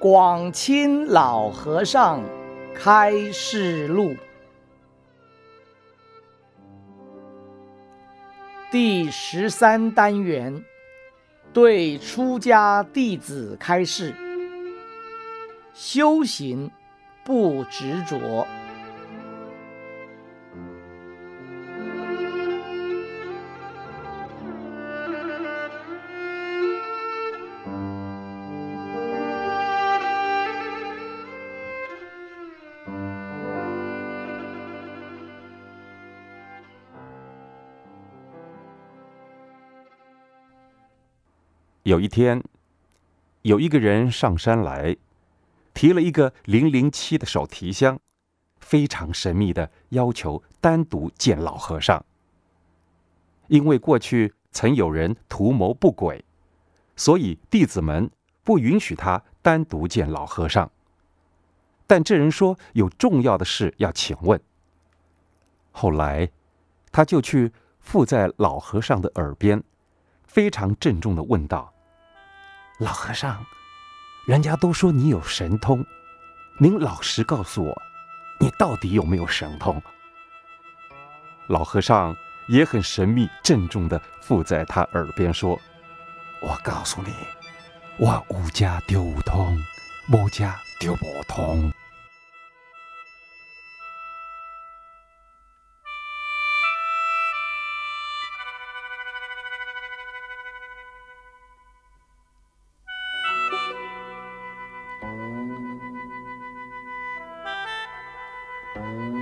广清老和尚开示录第十三单元，对出家弟子开示：修行不执着。有一天，有一个人上山来，提了一个零零七的手提箱，非常神秘的要求单独见老和尚。因为过去曾有人图谋不轨，所以弟子们不允许他单独见老和尚。但这人说有重要的事要请问。后来，他就去附在老和尚的耳边，非常郑重的问道。老和尚，人家都说你有神通，您老实告诉我，你到底有没有神通？老和尚也很神秘郑重地附在他耳边说：“我告诉你，我无家丢通，无家丢无通。” Bye.